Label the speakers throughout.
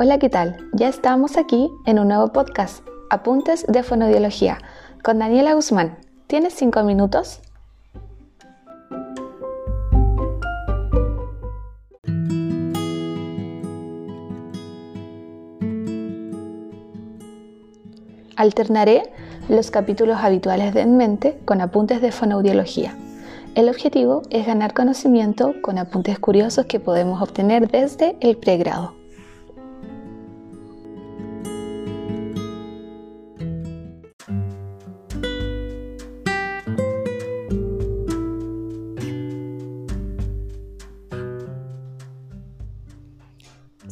Speaker 1: Hola, ¿qué tal? Ya estamos aquí en un nuevo podcast, Apuntes de Fonodiología, con Daniela Guzmán. ¿Tienes cinco minutos? Alternaré los capítulos habituales de En Mente con apuntes de fonoaudiología. El objetivo es ganar conocimiento con apuntes curiosos que podemos obtener desde el pregrado.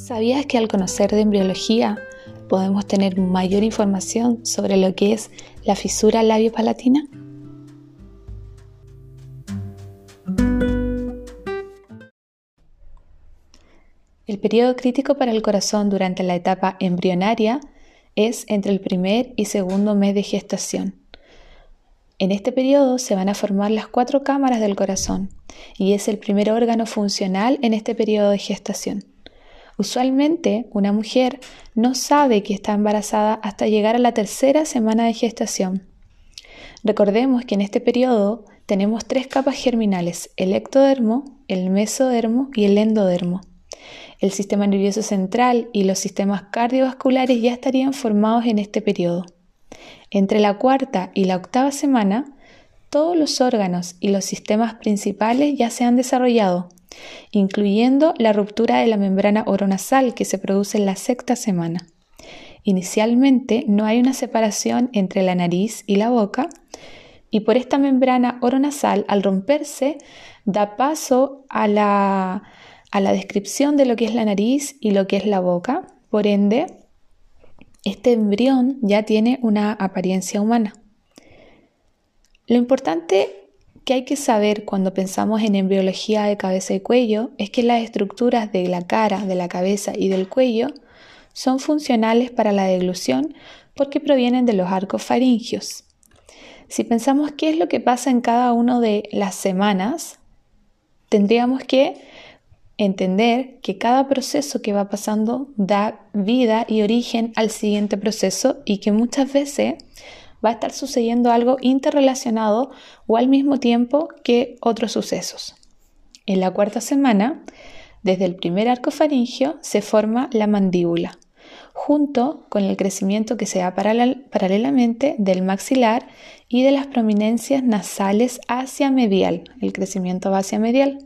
Speaker 1: ¿Sabías que al conocer de embriología podemos tener mayor información sobre lo que es la fisura labio-palatina? El periodo crítico para el corazón durante la etapa embrionaria es entre el primer y segundo mes de gestación. En este periodo se van a formar las cuatro cámaras del corazón y es el primer órgano funcional en este periodo de gestación. Usualmente una mujer no sabe que está embarazada hasta llegar a la tercera semana de gestación. Recordemos que en este periodo tenemos tres capas germinales, el ectodermo, el mesodermo y el endodermo. El sistema nervioso central y los sistemas cardiovasculares ya estarían formados en este periodo. Entre la cuarta y la octava semana, todos los órganos y los sistemas principales ya se han desarrollado, incluyendo la ruptura de la membrana oronasal que se produce en la sexta semana. Inicialmente no hay una separación entre la nariz y la boca, y por esta membrana oronasal, al romperse, da paso a la a la descripción de lo que es la nariz y lo que es la boca. Por ende, este embrión ya tiene una apariencia humana. Lo importante que hay que saber cuando pensamos en embriología de cabeza y cuello es que las estructuras de la cara, de la cabeza y del cuello son funcionales para la deglución porque provienen de los arcos faringios. Si pensamos qué es lo que pasa en cada una de las semanas, tendríamos que entender que cada proceso que va pasando da vida y origen al siguiente proceso y que muchas veces va a estar sucediendo algo interrelacionado o al mismo tiempo que otros sucesos. En la cuarta semana, desde el primer arco faringio, se forma la mandíbula, junto con el crecimiento que se da paralelamente del maxilar y de las prominencias nasales hacia medial. El crecimiento va hacia medial.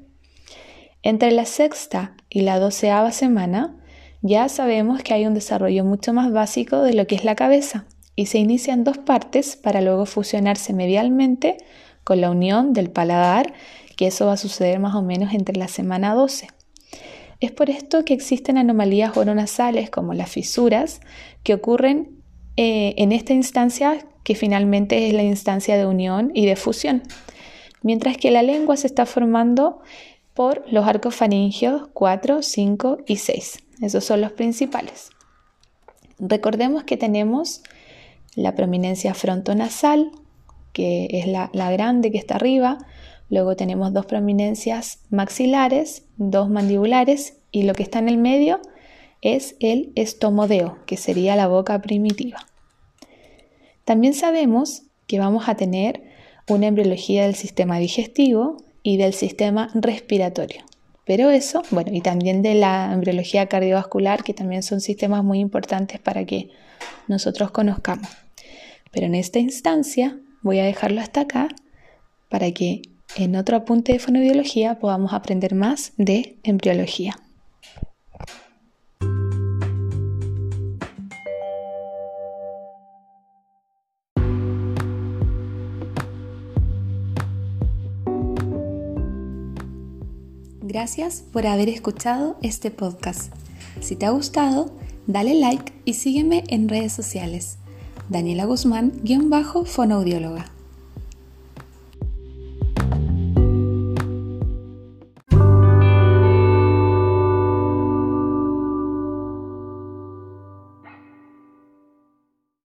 Speaker 1: Entre la sexta y la doceava semana ya sabemos que hay un desarrollo mucho más básico de lo que es la cabeza y se inician dos partes para luego fusionarse medialmente con la unión del paladar, que eso va a suceder más o menos entre la semana 12. Es por esto que existen anomalías oronasales como las fisuras que ocurren eh, en esta instancia que finalmente es la instancia de unión y de fusión, mientras que la lengua se está formando por los arcos faringios 4, 5 y 6. Esos son los principales. Recordemos que tenemos la prominencia frontonasal, que es la, grande que está arriba. Luego tenemos dos prominencias maxilares, dos mandibulares y lo que está en el medio es el estomodeo, que sería la boca primitiva. También sabemos que vamos a tener una embriología del sistema digestivo y del sistema respiratorio. Pero eso, bueno, y también de la embriología cardiovascular, que también son sistemas muy importantes para que nosotros conozcamos. Pero en esta instancia voy a dejarlo hasta acá para que en otro apunte de fonobiología podamos aprender más de embriología. Gracias por haber escuchado este podcast. Si te ha gustado, dale like y sígueme en redes sociales. Daniela Guzmán, guion bajo, fonoaudióloga.